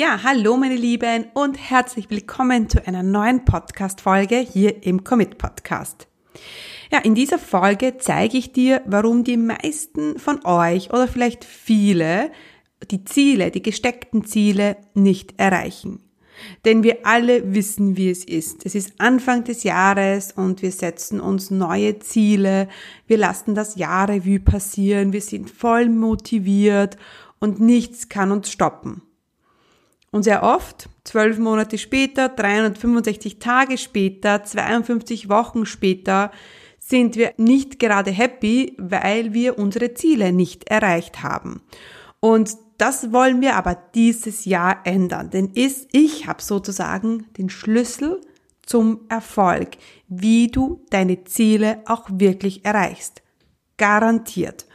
Ja, hallo meine Lieben und herzlich willkommen zu einer neuen Podcast-Folge hier im Commit Podcast. Ja, in dieser Folge zeige ich dir, warum die meisten von euch oder vielleicht viele die Ziele, die gesteckten Ziele nicht erreichen. Denn wir alle wissen, wie es ist. Es ist Anfang des Jahres und wir setzen uns neue Ziele. Wir lassen das Jahrrevue passieren. Wir sind voll motiviert und nichts kann uns stoppen. Und sehr oft, zwölf Monate später, 365 Tage später, 52 Wochen später, sind wir nicht gerade happy, weil wir unsere Ziele nicht erreicht haben. Und das wollen wir aber dieses Jahr ändern, denn ich habe sozusagen den Schlüssel zum Erfolg, wie du deine Ziele auch wirklich erreichst. Garantiert.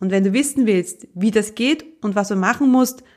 Und wenn du wissen willst, wie das geht und was du machen musst,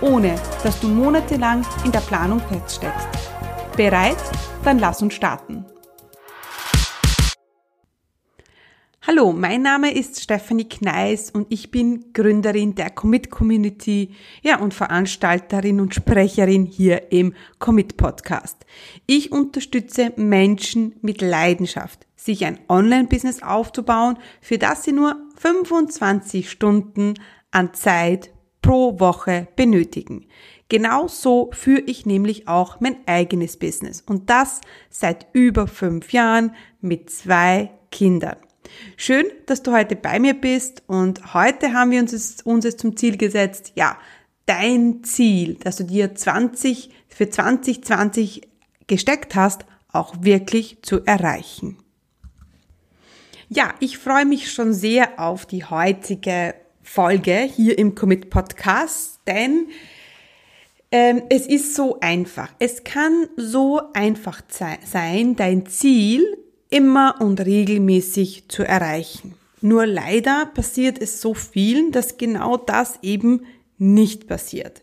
ohne dass du monatelang in der Planung feststeckst. Bereit? Dann lass uns starten. Hallo, mein Name ist Stephanie Kneis und ich bin Gründerin der Commit Community, ja, und Veranstalterin und Sprecherin hier im Commit Podcast. Ich unterstütze Menschen mit Leidenschaft, sich ein Online-Business aufzubauen, für das sie nur 25 Stunden an Zeit pro Woche benötigen. Genau so führe ich nämlich auch mein eigenes Business und das seit über fünf Jahren mit zwei Kindern. Schön, dass du heute bei mir bist und heute haben wir uns, uns es zum Ziel gesetzt, ja, dein Ziel, das du dir 20 für 2020 gesteckt hast, auch wirklich zu erreichen. Ja, ich freue mich schon sehr auf die heutige Folge hier im Commit Podcast, denn ähm, es ist so einfach. Es kann so einfach sein, dein Ziel immer und regelmäßig zu erreichen. Nur leider passiert es so vielen, dass genau das eben nicht passiert.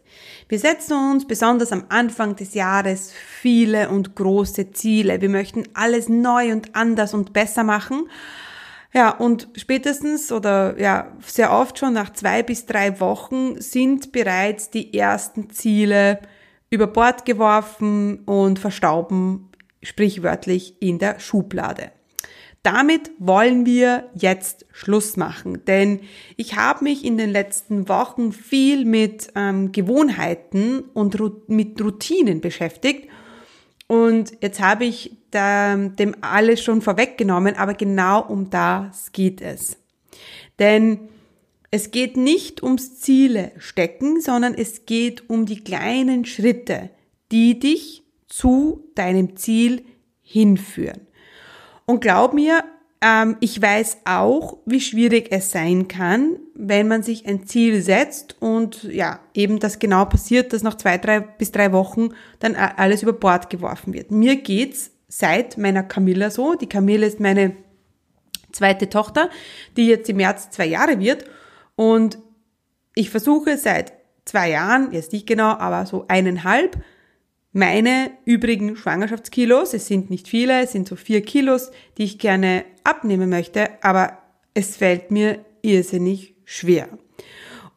Wir setzen uns besonders am Anfang des Jahres viele und große Ziele. Wir möchten alles neu und anders und besser machen. Ja, und spätestens oder ja, sehr oft schon nach zwei bis drei Wochen sind bereits die ersten Ziele über Bord geworfen und verstauben sprichwörtlich in der Schublade. Damit wollen wir jetzt Schluss machen, denn ich habe mich in den letzten Wochen viel mit ähm, Gewohnheiten und mit Routinen beschäftigt und jetzt habe ich dem alles schon vorweggenommen, aber genau um das geht es. Denn es geht nicht ums Ziele stecken, sondern es geht um die kleinen Schritte, die dich zu deinem Ziel hinführen. Und glaub mir, ich weiß auch, wie schwierig es sein kann, wenn man sich ein Ziel setzt und ja, eben das genau passiert, dass nach zwei, drei bis drei Wochen dann alles über Bord geworfen wird. Mir geht's seit meiner Camilla so. Die Camilla ist meine zweite Tochter, die jetzt im März zwei Jahre wird und ich versuche seit zwei Jahren, jetzt nicht genau, aber so eineinhalb, meine übrigen Schwangerschaftskilos, es sind nicht viele, es sind so vier Kilos, die ich gerne abnehmen möchte, aber es fällt mir irrsinnig schwer.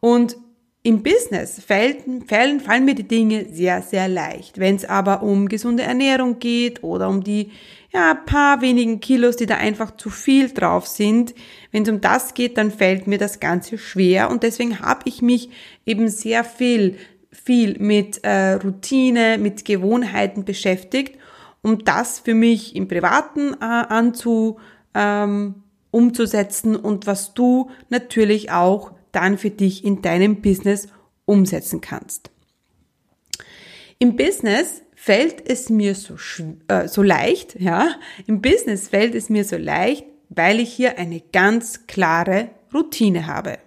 Und im Business fallen, fallen, fallen mir die Dinge sehr, sehr leicht. Wenn es aber um gesunde Ernährung geht oder um die ja, paar wenigen Kilos, die da einfach zu viel drauf sind, wenn es um das geht, dann fällt mir das Ganze schwer und deswegen habe ich mich eben sehr viel viel mit äh, Routine, mit Gewohnheiten beschäftigt, um das für mich im Privaten äh, anzu, ähm, umzusetzen und was du natürlich auch dann für dich in deinem Business umsetzen kannst. Im Business fällt es mir so, äh, so leicht, ja, im Business fällt es mir so leicht, weil ich hier eine ganz klare Routine habe.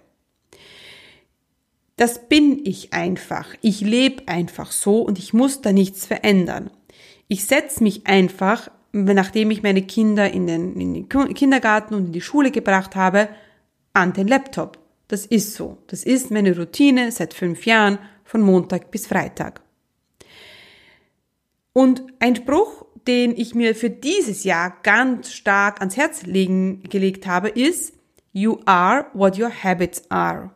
Das bin ich einfach. Ich lebe einfach so und ich muss da nichts verändern. Ich setze mich einfach, nachdem ich meine Kinder in den, in den Kindergarten und in die Schule gebracht habe, an den Laptop. Das ist so. Das ist meine Routine seit fünf Jahren von Montag bis Freitag. Und ein Spruch, den ich mir für dieses Jahr ganz stark ans Herz legen, gelegt habe, ist, You are what your habits are.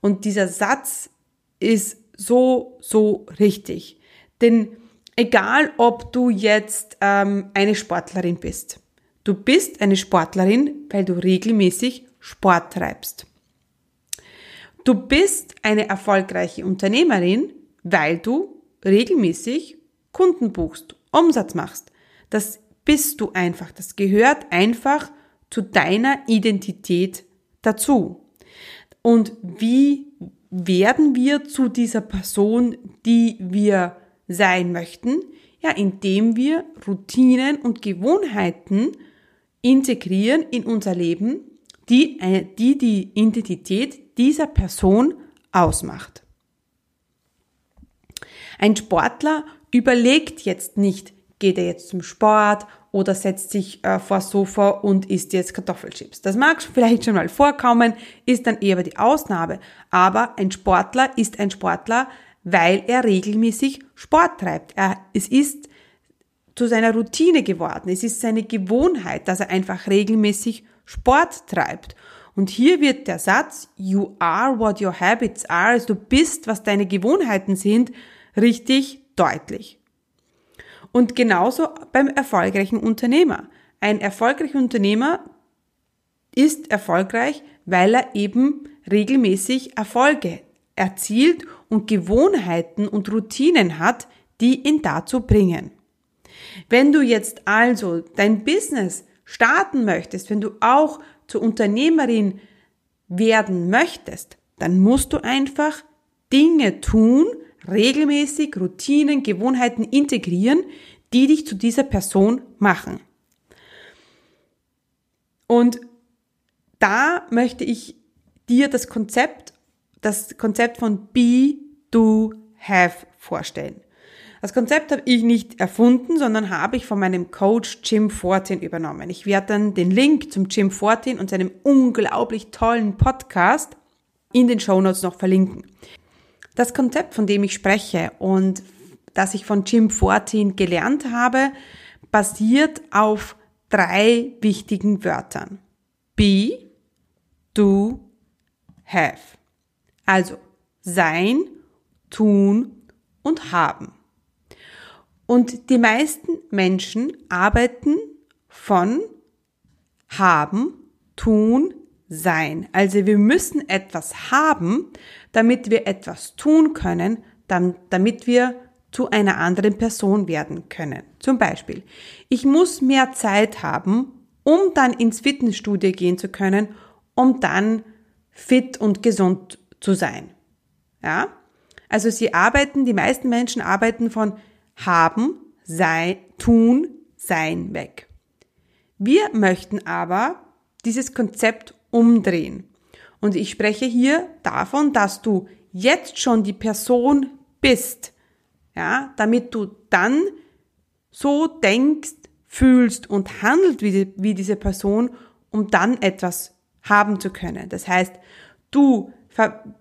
Und dieser Satz ist so, so richtig. Denn egal, ob du jetzt ähm, eine Sportlerin bist, du bist eine Sportlerin, weil du regelmäßig Sport treibst. Du bist eine erfolgreiche Unternehmerin, weil du regelmäßig Kunden buchst, Umsatz machst. Das bist du einfach. Das gehört einfach zu deiner Identität dazu. Und wie werden wir zu dieser Person, die wir sein möchten? Ja, indem wir Routinen und Gewohnheiten integrieren in unser Leben, die äh, die, die Identität dieser Person ausmacht. Ein Sportler überlegt jetzt nicht, geht er jetzt zum Sport oder setzt sich äh, vor Sofa und isst jetzt Kartoffelchips. Das mag vielleicht schon mal vorkommen, ist dann eher die Ausnahme. Aber ein Sportler ist ein Sportler, weil er regelmäßig Sport treibt. Er, es ist zu seiner Routine geworden. Es ist seine Gewohnheit, dass er einfach regelmäßig Sport treibt. Und hier wird der Satz, you are what your habits are, also du bist, was deine Gewohnheiten sind, richtig deutlich. Und genauso beim erfolgreichen Unternehmer. Ein erfolgreicher Unternehmer ist erfolgreich, weil er eben regelmäßig Erfolge erzielt und Gewohnheiten und Routinen hat, die ihn dazu bringen. Wenn du jetzt also dein Business starten möchtest, wenn du auch zur Unternehmerin werden möchtest, dann musst du einfach Dinge tun, regelmäßig Routinen, Gewohnheiten integrieren, die dich zu dieser Person machen. Und da möchte ich dir das Konzept, das Konzept von Be, Do, Have vorstellen. Das Konzept habe ich nicht erfunden, sondern habe ich von meinem Coach Jim Fortin übernommen. Ich werde dann den Link zum Jim Fortin und seinem unglaublich tollen Podcast in den Show Notes noch verlinken. Das Konzept, von dem ich spreche und das ich von Jim Fortin gelernt habe, basiert auf drei wichtigen Wörtern. Be, do, have. Also sein, tun und haben. Und die meisten Menschen arbeiten von haben, tun, sein. Also wir müssen etwas haben, damit wir etwas tun können, damit wir zu einer anderen Person werden können. Zum Beispiel, ich muss mehr Zeit haben, um dann ins Fitnessstudio gehen zu können, um dann fit und gesund zu sein. Ja? Also sie arbeiten, die meisten Menschen arbeiten von haben, sei, tun, sein weg. Wir möchten aber dieses Konzept umdrehen. Und ich spreche hier davon, dass du jetzt schon die Person bist, ja, damit du dann so denkst, fühlst und handelt wie, die, wie diese Person, um dann etwas haben zu können. Das heißt, du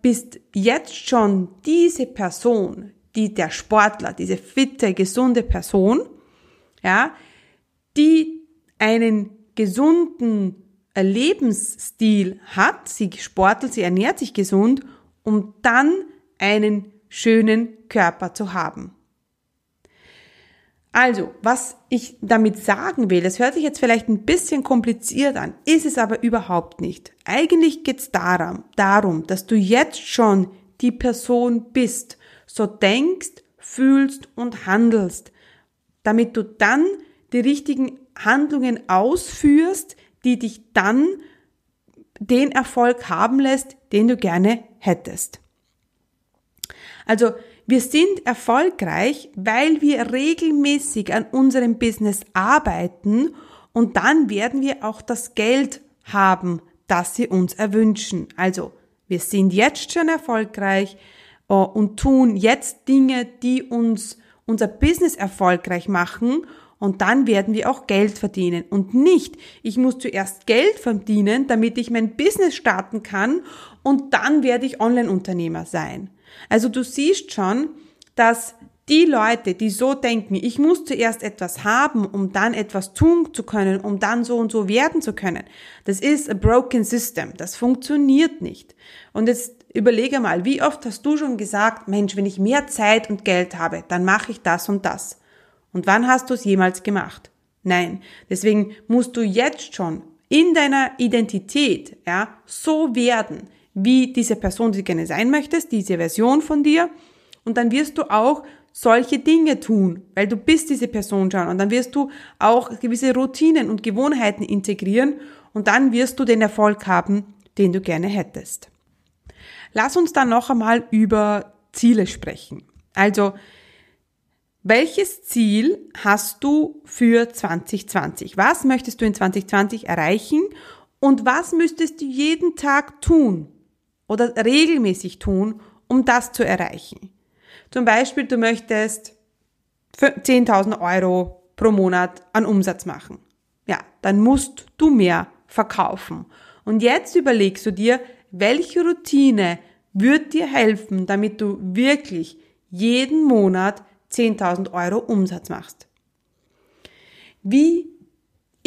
bist jetzt schon diese Person, die der Sportler, diese fitte, gesunde Person, ja, die einen gesunden Lebensstil hat, sie sportelt, sie ernährt sich gesund, um dann einen schönen Körper zu haben. Also, was ich damit sagen will, das hört sich jetzt vielleicht ein bisschen kompliziert an, ist es aber überhaupt nicht. Eigentlich geht es darum, darum, dass du jetzt schon die Person bist, so denkst, fühlst und handelst, damit du dann die richtigen Handlungen ausführst, die dich dann den Erfolg haben lässt, den du gerne hättest. Also wir sind erfolgreich, weil wir regelmäßig an unserem Business arbeiten und dann werden wir auch das Geld haben, das wir uns erwünschen. Also wir sind jetzt schon erfolgreich äh, und tun jetzt Dinge, die uns unser Business erfolgreich machen und dann werden wir auch Geld verdienen. Und nicht, ich muss zuerst Geld verdienen, damit ich mein Business starten kann und dann werde ich Online-Unternehmer sein. Also du siehst schon, dass die Leute, die so denken, ich muss zuerst etwas haben, um dann etwas tun zu können, um dann so und so werden zu können, das ist a broken system. Das funktioniert nicht. Und jetzt überlege mal, wie oft hast du schon gesagt, Mensch, wenn ich mehr Zeit und Geld habe, dann mache ich das und das. Und wann hast du es jemals gemacht? Nein. Deswegen musst du jetzt schon in deiner Identität, ja, so werden, wie diese Person, die du gerne sein möchtest, diese Version von dir. Und dann wirst du auch solche Dinge tun, weil du bist diese Person schon und dann wirst du auch gewisse Routinen und Gewohnheiten integrieren und dann wirst du den Erfolg haben, den du gerne hättest. Lass uns dann noch einmal über Ziele sprechen. Also, welches Ziel hast du für 2020? Was möchtest du in 2020 erreichen und was müsstest du jeden Tag tun oder regelmäßig tun, um das zu erreichen? Zum Beispiel, du möchtest 10.000 Euro pro Monat an Umsatz machen. Ja, dann musst du mehr verkaufen. Und jetzt überlegst du dir, welche Routine wird dir helfen, damit du wirklich jeden Monat 10.000 Euro Umsatz machst. Wie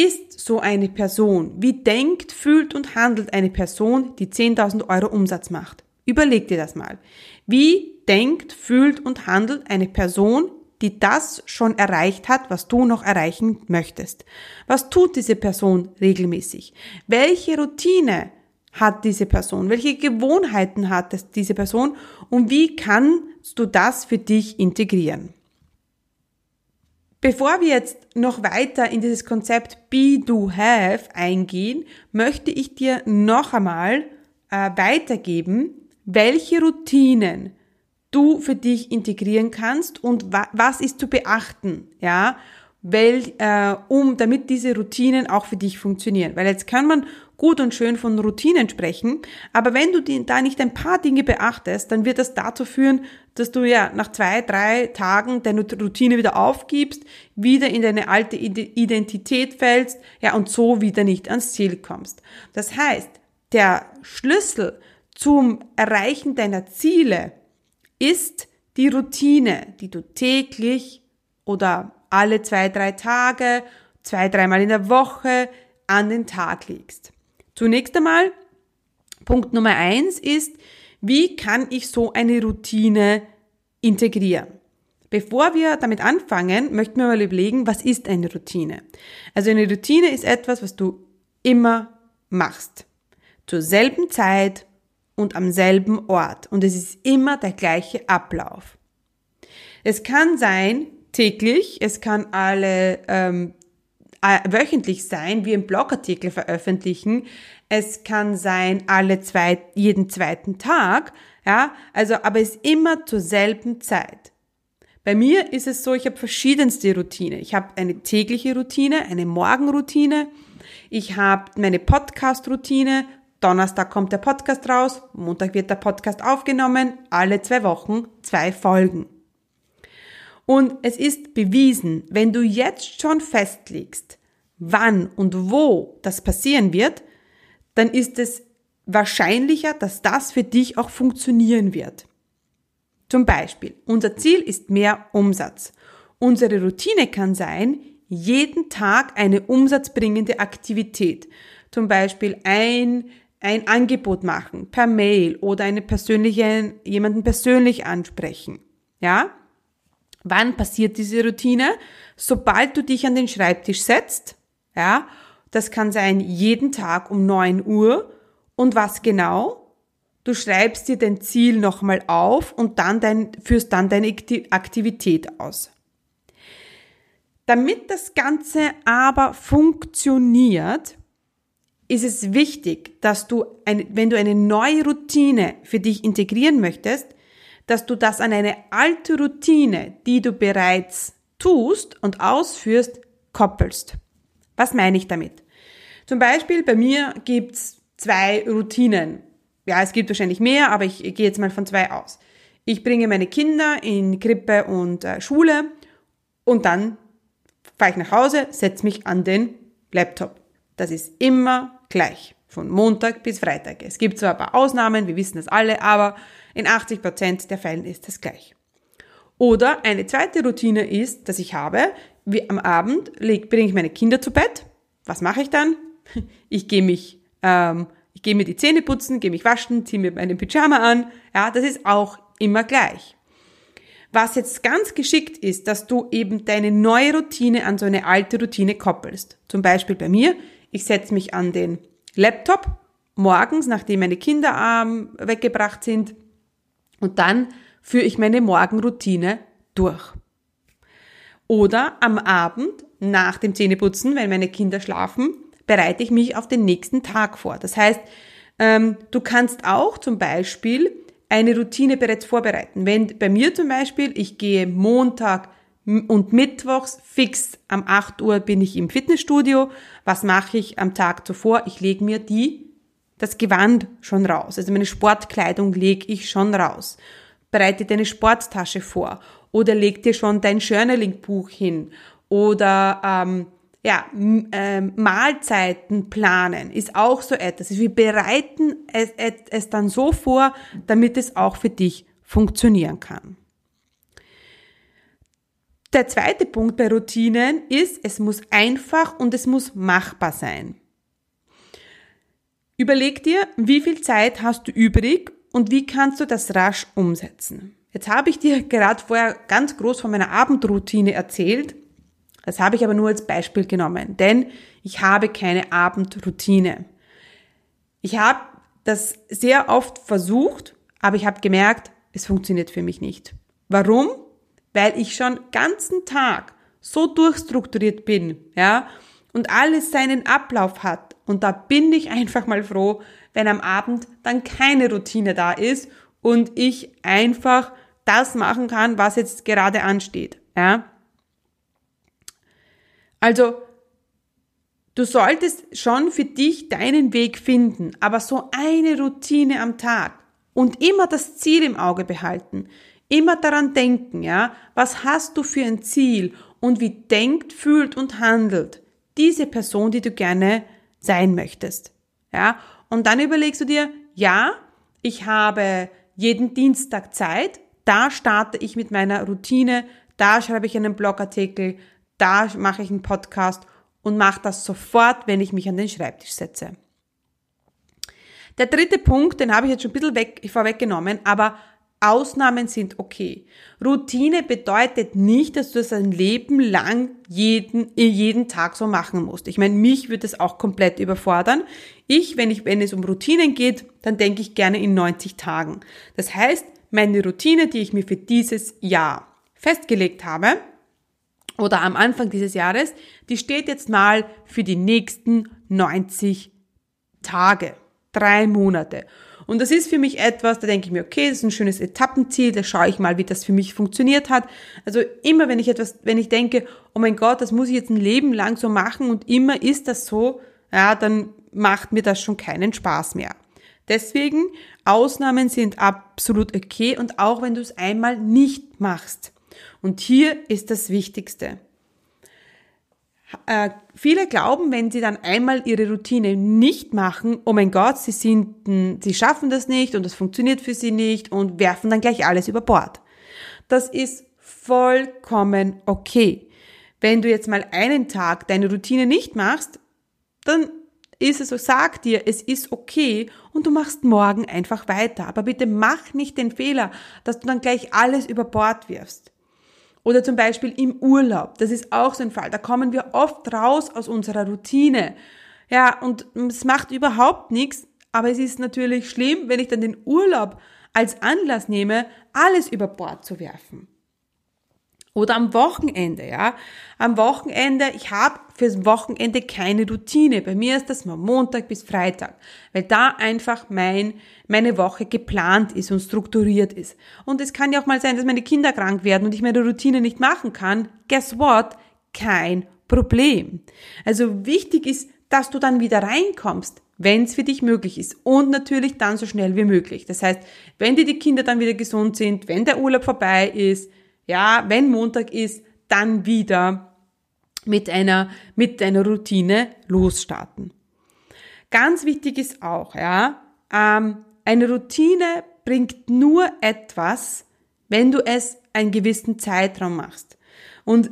ist so eine Person? Wie denkt, fühlt und handelt eine Person, die 10.000 Euro Umsatz macht? Überleg dir das mal. Wie denkt, fühlt und handelt eine Person, die das schon erreicht hat, was du noch erreichen möchtest? Was tut diese Person regelmäßig? Welche Routine hat diese Person? Welche Gewohnheiten hat diese Person? Und wie kannst du das für dich integrieren? Bevor wir jetzt noch weiter in dieses Konzept Be, Do, Have eingehen, möchte ich dir noch einmal äh, weitergeben, welche Routinen du für dich integrieren kannst und wa was ist zu beachten, ja, weil, äh, um, damit diese Routinen auch für dich funktionieren. Weil jetzt kann man gut und schön von Routinen sprechen, aber wenn du da nicht ein paar Dinge beachtest, dann wird das dazu führen, dass du ja nach zwei, drei Tagen deine Routine wieder aufgibst, wieder in deine alte Identität fällst, ja, und so wieder nicht ans Ziel kommst. Das heißt, der Schlüssel zum Erreichen deiner Ziele ist die Routine, die du täglich oder alle zwei, drei Tage, zwei, dreimal in der Woche an den Tag legst. Zunächst einmal, Punkt Nummer eins ist, wie kann ich so eine Routine integrieren? Bevor wir damit anfangen, möchten wir mal überlegen, was ist eine Routine? Also eine Routine ist etwas, was du immer machst. Zur selben Zeit, und am selben Ort und es ist immer der gleiche Ablauf. Es kann sein täglich, es kann alle ähm, wöchentlich sein, wie ein Blogartikel veröffentlichen. Es kann sein alle zwei, jeden zweiten Tag, ja, also, aber es ist immer zur selben Zeit. Bei mir ist es so, ich habe verschiedenste Routine. Ich habe eine tägliche Routine, eine Morgenroutine. Ich habe meine Podcast-Routine, Donnerstag kommt der Podcast raus, Montag wird der Podcast aufgenommen, alle zwei Wochen zwei Folgen. Und es ist bewiesen, wenn du jetzt schon festlegst, wann und wo das passieren wird, dann ist es wahrscheinlicher, dass das für dich auch funktionieren wird. Zum Beispiel, unser Ziel ist mehr Umsatz. Unsere Routine kann sein, jeden Tag eine umsatzbringende Aktivität. Zum Beispiel ein ein Angebot machen per Mail oder eine persönliche, jemanden persönlich ansprechen. Ja? Wann passiert diese Routine? Sobald du dich an den Schreibtisch setzt, ja, das kann sein jeden Tag um 9 Uhr. Und was genau? Du schreibst dir dein Ziel nochmal auf und dann dein, führst dann deine Aktivität aus. Damit das Ganze aber funktioniert, ist es wichtig, dass du, ein, wenn du eine neue Routine für dich integrieren möchtest, dass du das an eine alte Routine, die du bereits tust und ausführst, koppelst. Was meine ich damit? Zum Beispiel bei mir gibt's zwei Routinen. Ja, es gibt wahrscheinlich mehr, aber ich gehe jetzt mal von zwei aus. Ich bringe meine Kinder in Krippe und äh, Schule und dann fahre ich nach Hause, setze mich an den Laptop. Das ist immer gleich, von Montag bis Freitag. Es gibt zwar ein paar Ausnahmen, wir wissen das alle, aber in 80 Prozent der Fällen ist das gleich. Oder eine zweite Routine ist, dass ich habe, wie am Abend bringe ich meine Kinder zu Bett. Was mache ich dann? Ich gehe mich, ähm, ich gehe mir die Zähne putzen, gehe mich waschen, ziehe mir meinen Pyjama an. Ja, das ist auch immer gleich. Was jetzt ganz geschickt ist, dass du eben deine neue Routine an so eine alte Routine koppelst. Zum Beispiel bei mir, ich setze mich an den Laptop morgens, nachdem meine Kinder ähm, weggebracht sind, und dann führe ich meine Morgenroutine durch. Oder am Abend nach dem Zähneputzen, wenn meine Kinder schlafen, bereite ich mich auf den nächsten Tag vor. Das heißt, ähm, du kannst auch zum Beispiel eine Routine bereits vorbereiten. Wenn bei mir zum Beispiel, ich gehe Montag und Mittwochs fix am 8 Uhr bin ich im Fitnessstudio. Was mache ich am Tag zuvor? Ich lege mir die, das Gewand schon raus. Also meine Sportkleidung lege ich schon raus. Bereite deine Sporttasche vor oder leg dir schon dein Journaling-Buch hin oder ähm, ja, ähm, Mahlzeiten planen ist auch so etwas. Wir bereiten es, es dann so vor, damit es auch für dich funktionieren kann. Der zweite Punkt bei Routinen ist, es muss einfach und es muss machbar sein. Überleg dir, wie viel Zeit hast du übrig und wie kannst du das rasch umsetzen. Jetzt habe ich dir gerade vorher ganz groß von meiner Abendroutine erzählt das habe ich aber nur als Beispiel genommen, denn ich habe keine Abendroutine. Ich habe das sehr oft versucht, aber ich habe gemerkt, es funktioniert für mich nicht. Warum? Weil ich schon ganzen Tag so durchstrukturiert bin, ja, und alles seinen Ablauf hat. Und da bin ich einfach mal froh, wenn am Abend dann keine Routine da ist und ich einfach das machen kann, was jetzt gerade ansteht, ja. Also, du solltest schon für dich deinen Weg finden, aber so eine Routine am Tag und immer das Ziel im Auge behalten, immer daran denken, ja, was hast du für ein Ziel und wie denkt, fühlt und handelt diese Person, die du gerne sein möchtest, ja, und dann überlegst du dir, ja, ich habe jeden Dienstag Zeit, da starte ich mit meiner Routine, da schreibe ich einen Blogartikel, da mache ich einen Podcast und mache das sofort, wenn ich mich an den Schreibtisch setze. Der dritte Punkt, den habe ich jetzt schon ein bisschen weg, vorweggenommen, aber Ausnahmen sind okay. Routine bedeutet nicht, dass du das ein Leben lang jeden, jeden Tag so machen musst. Ich meine, mich würde es auch komplett überfordern. Ich, wenn ich, wenn es um Routinen geht, dann denke ich gerne in 90 Tagen. Das heißt, meine Routine, die ich mir für dieses Jahr festgelegt habe, oder am Anfang dieses Jahres, die steht jetzt mal für die nächsten 90 Tage, drei Monate. Und das ist für mich etwas, da denke ich mir, okay, das ist ein schönes Etappenziel, da schaue ich mal, wie das für mich funktioniert hat. Also immer, wenn ich etwas, wenn ich denke, oh mein Gott, das muss ich jetzt ein Leben lang so machen und immer ist das so, ja, dann macht mir das schon keinen Spaß mehr. Deswegen, Ausnahmen sind absolut okay und auch wenn du es einmal nicht machst. Und hier ist das Wichtigste. Äh, viele glauben, wenn sie dann einmal ihre Routine nicht machen, oh mein Gott, sie sind, sie schaffen das nicht und das funktioniert für sie nicht und werfen dann gleich alles über Bord. Das ist vollkommen okay. Wenn du jetzt mal einen Tag deine Routine nicht machst, dann ist es so, sag dir, es ist okay und du machst morgen einfach weiter. Aber bitte mach nicht den Fehler, dass du dann gleich alles über Bord wirfst. Oder zum Beispiel im Urlaub. Das ist auch so ein Fall. Da kommen wir oft raus aus unserer Routine. Ja, und es macht überhaupt nichts. Aber es ist natürlich schlimm, wenn ich dann den Urlaub als Anlass nehme, alles über Bord zu werfen. Oder am Wochenende, ja. Am Wochenende, ich habe fürs Wochenende keine Routine. Bei mir ist das mal Montag bis Freitag, weil da einfach mein, meine Woche geplant ist und strukturiert ist. Und es kann ja auch mal sein, dass meine Kinder krank werden und ich meine Routine nicht machen kann. Guess what? Kein Problem. Also wichtig ist dass du dann wieder reinkommst, wenn es für dich möglich ist und natürlich dann so schnell wie möglich. Das heißt, wenn dir die Kinder dann wieder gesund sind, wenn der Urlaub vorbei ist, ja, wenn Montag ist, dann wieder mit einer, mit einer Routine losstarten. Ganz wichtig ist auch, ja, ähm, eine Routine bringt nur etwas, wenn du es einen gewissen Zeitraum machst. Und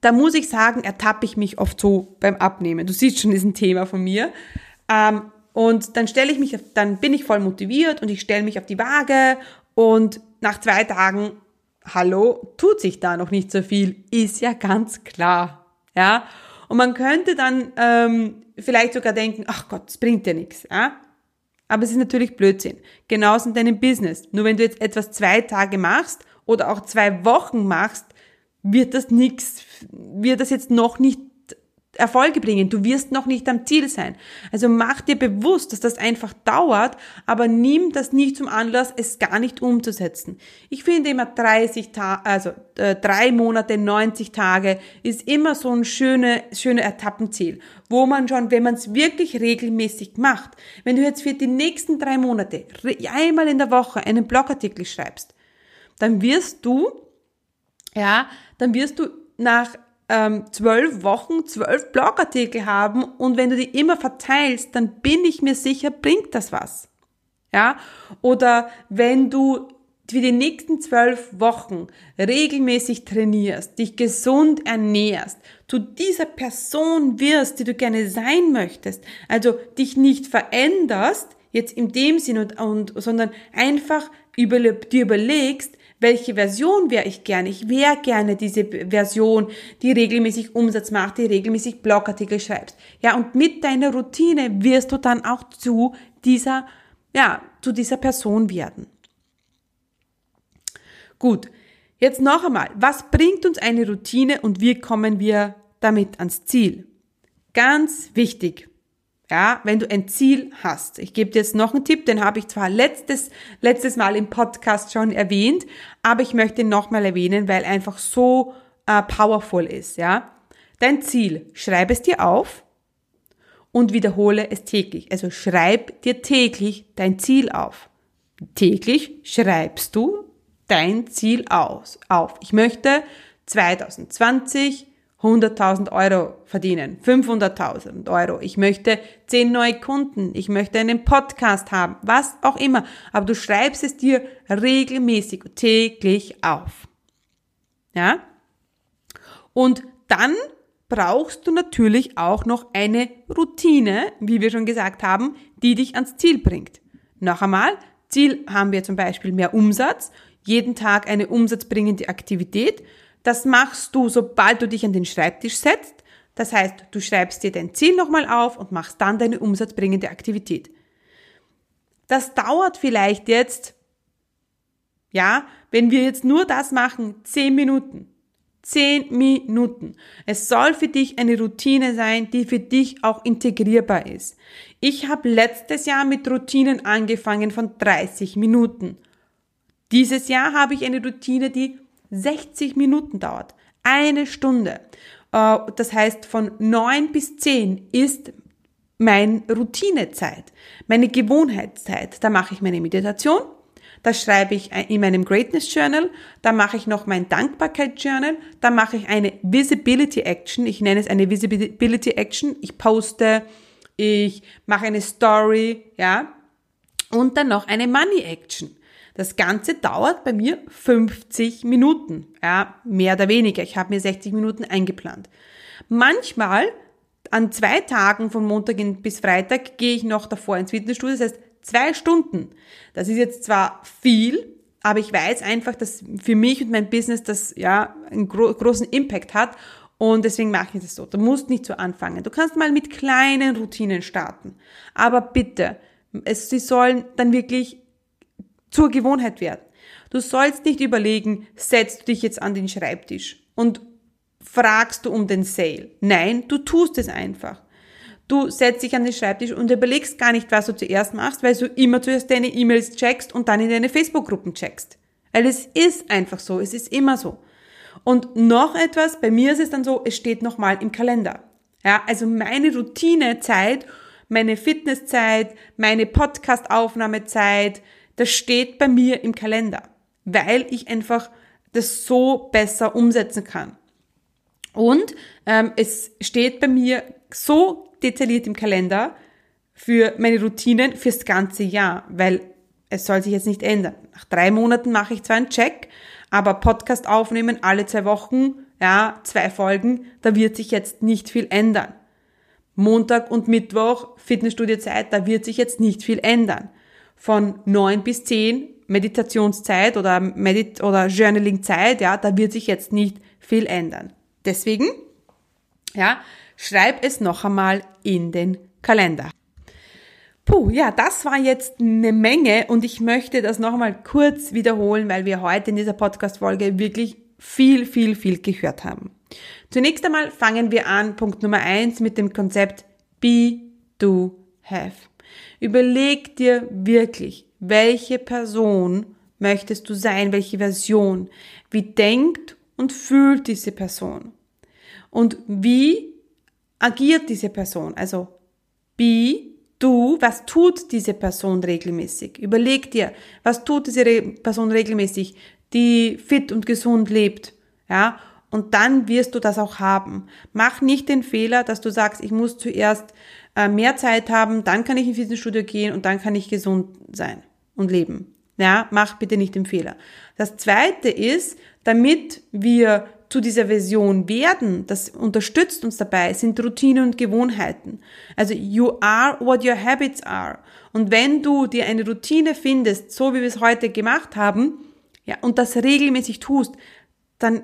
da muss ich sagen, ertappe ich mich oft so beim Abnehmen. Du siehst schon, ist ein Thema von mir. Ähm, und dann stelle ich mich, dann bin ich voll motiviert und ich stelle mich auf die Waage und nach zwei Tagen, hallo, tut sich da noch nicht so viel, ist ja ganz klar. Ja, und man könnte dann ähm, vielleicht sogar denken, ach Gott, das bringt ja nichts. Ja? Aber es ist natürlich Blödsinn. Genauso in deinem Business. Nur wenn du jetzt etwas zwei Tage machst oder auch zwei Wochen machst, wird das nichts, wird das jetzt noch nicht Erfolge bringen. Du wirst noch nicht am Ziel sein. Also mach dir bewusst, dass das einfach dauert, aber nimm das nicht zum Anlass, es gar nicht umzusetzen. Ich finde immer 30 Tage, also äh, drei Monate, 90 Tage ist immer so ein schöne, schöne Etappenziel, wo man schon, wenn man es wirklich regelmäßig macht, wenn du jetzt für die nächsten drei Monate einmal in der Woche einen Blogartikel schreibst, dann wirst du, ja, dann wirst du nach ähm, zwölf Wochen zwölf Blogartikel haben und wenn du die immer verteilst, dann bin ich mir sicher, bringt das was. Ja? Oder wenn du für die nächsten zwölf Wochen regelmäßig trainierst, dich gesund ernährst, zu dieser Person wirst, die du gerne sein möchtest, also dich nicht veränderst, jetzt in dem Sinn und, und sondern einfach über, dir überlegst, welche Version wäre ich gerne? Ich wäre gerne diese Version, die regelmäßig Umsatz macht, die regelmäßig Blogartikel schreibst. Ja, und mit deiner Routine wirst du dann auch zu dieser, ja, zu dieser Person werden. Gut. Jetzt noch einmal. Was bringt uns eine Routine und wie kommen wir damit ans Ziel? Ganz wichtig. Ja, wenn du ein Ziel hast. Ich gebe dir jetzt noch einen Tipp, den habe ich zwar letztes, letztes Mal im Podcast schon erwähnt, aber ich möchte ihn nochmal erwähnen, weil einfach so äh, powerful ist, ja. Dein Ziel, schreib es dir auf und wiederhole es täglich. Also schreib dir täglich dein Ziel auf. Täglich schreibst du dein Ziel aus, auf. Ich möchte 2020 100.000 Euro verdienen, 500.000 Euro. Ich möchte 10 neue Kunden, ich möchte einen Podcast haben, was auch immer. Aber du schreibst es dir regelmäßig, täglich auf. Ja? Und dann brauchst du natürlich auch noch eine Routine, wie wir schon gesagt haben, die dich ans Ziel bringt. Noch einmal, Ziel haben wir zum Beispiel mehr Umsatz, jeden Tag eine umsatzbringende Aktivität. Das machst du, sobald du dich an den Schreibtisch setzt. Das heißt, du schreibst dir dein Ziel nochmal auf und machst dann deine umsatzbringende Aktivität. Das dauert vielleicht jetzt, ja, wenn wir jetzt nur das machen, zehn Minuten. Zehn Minuten. Es soll für dich eine Routine sein, die für dich auch integrierbar ist. Ich habe letztes Jahr mit Routinen angefangen von 30 Minuten. Dieses Jahr habe ich eine Routine, die 60 Minuten dauert. Eine Stunde. Äh, das heißt, von 9 bis 10 ist meine Routinezeit, meine Gewohnheitszeit. Da mache ich meine Meditation, da schreibe ich in meinem Greatness Journal, da mache ich noch mein Dankbarkeit Journal, da mache ich eine Visibility Action, ich nenne es eine Visibility Action, ich poste, ich mache eine Story, ja, und dann noch eine Money Action. Das Ganze dauert bei mir 50 Minuten, ja, mehr oder weniger. Ich habe mir 60 Minuten eingeplant. Manchmal an zwei Tagen von Montag bis Freitag gehe ich noch davor ins Fitnessstudio, das heißt zwei Stunden. Das ist jetzt zwar viel, aber ich weiß einfach, dass für mich und mein Business das ja einen gro großen Impact hat und deswegen mache ich das so. Du musst nicht so anfangen. Du kannst mal mit kleinen Routinen starten. Aber bitte, es, sie sollen dann wirklich zur Gewohnheit werden. Du sollst nicht überlegen, setzt du dich jetzt an den Schreibtisch und fragst du um den Sale. Nein, du tust es einfach. Du setzt dich an den Schreibtisch und überlegst gar nicht, was du zuerst machst, weil du immer zuerst deine E-Mails checkst und dann in deine Facebook-Gruppen checkst. Weil es ist einfach so, es ist immer so. Und noch etwas, bei mir ist es dann so, es steht nochmal im Kalender. Ja, also meine Routinezeit, meine Fitnesszeit, meine Podcast-Aufnahmezeit, das steht bei mir im Kalender, weil ich einfach das so besser umsetzen kann. Und ähm, es steht bei mir so detailliert im Kalender für meine Routinen fürs ganze Jahr, weil es soll sich jetzt nicht ändern. Nach drei Monaten mache ich zwar einen Check, aber Podcast aufnehmen alle zwei Wochen, ja, zwei Folgen, da wird sich jetzt nicht viel ändern. Montag und Mittwoch Fitnessstudiozeit, da wird sich jetzt nicht viel ändern. Von neun bis zehn Meditationszeit oder Medit oder Journaling-Zeit, ja, da wird sich jetzt nicht viel ändern. Deswegen, ja, schreib es noch einmal in den Kalender. Puh, ja, das war jetzt eine Menge und ich möchte das noch einmal kurz wiederholen, weil wir heute in dieser Podcast-Folge wirklich viel, viel, viel gehört haben. Zunächst einmal fangen wir an, Punkt Nummer eins mit dem Konzept Be, Do, Have. Überleg dir wirklich, welche Person möchtest du sein, welche Version, wie denkt und fühlt diese Person und wie agiert diese Person, also be, du, was tut diese Person regelmäßig? Überleg dir, was tut diese Person regelmäßig, die fit und gesund lebt, ja? Und dann wirst du das auch haben. Mach nicht den Fehler, dass du sagst, ich muss zuerst äh, mehr Zeit haben, dann kann ich ins Fitnessstudio gehen und dann kann ich gesund sein und leben. Ja, mach bitte nicht den Fehler. Das zweite ist, damit wir zu dieser Version werden, das unterstützt uns dabei, sind Routine und Gewohnheiten. Also you are what your habits are. Und wenn du dir eine Routine findest, so wie wir es heute gemacht haben, ja, und das regelmäßig tust, dann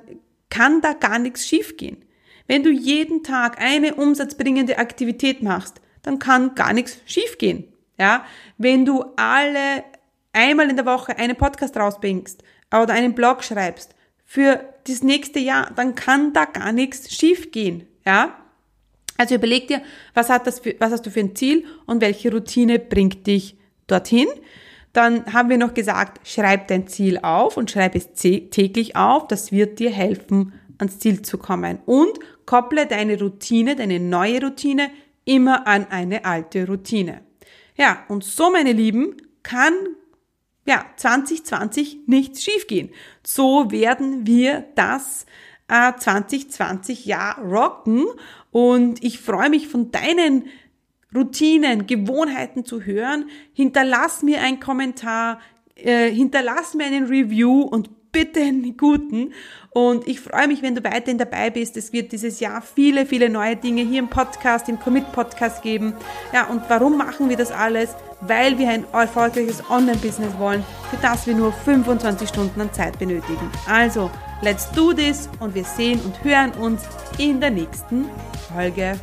kann da gar nichts schiefgehen. Wenn du jeden Tag eine umsatzbringende Aktivität machst, dann kann gar nichts schiefgehen. Ja, wenn du alle einmal in der Woche einen Podcast rausbringst oder einen Blog schreibst für das nächste Jahr, dann kann da gar nichts schiefgehen. Ja, also überleg dir, was, hat das für, was hast du für ein Ziel und welche Routine bringt dich dorthin. Dann haben wir noch gesagt, schreib dein Ziel auf und schreib es täglich auf. Das wird dir helfen, ans Ziel zu kommen. Und kopple deine Routine, deine neue Routine immer an eine alte Routine. Ja, und so, meine Lieben, kann ja 2020 nichts schiefgehen. So werden wir das äh, 2020 Jahr rocken und ich freue mich von deinen Routinen, Gewohnheiten zu hören. Hinterlass mir einen Kommentar, äh, hinterlass mir einen Review und bitte einen guten. Und ich freue mich, wenn du weiterhin dabei bist. Es wird dieses Jahr viele, viele neue Dinge hier im Podcast, im Commit-Podcast geben. Ja, und warum machen wir das alles? Weil wir ein erfolgreiches Online-Business wollen, für das wir nur 25 Stunden an Zeit benötigen. Also, let's do this und wir sehen und hören uns in der nächsten Folge.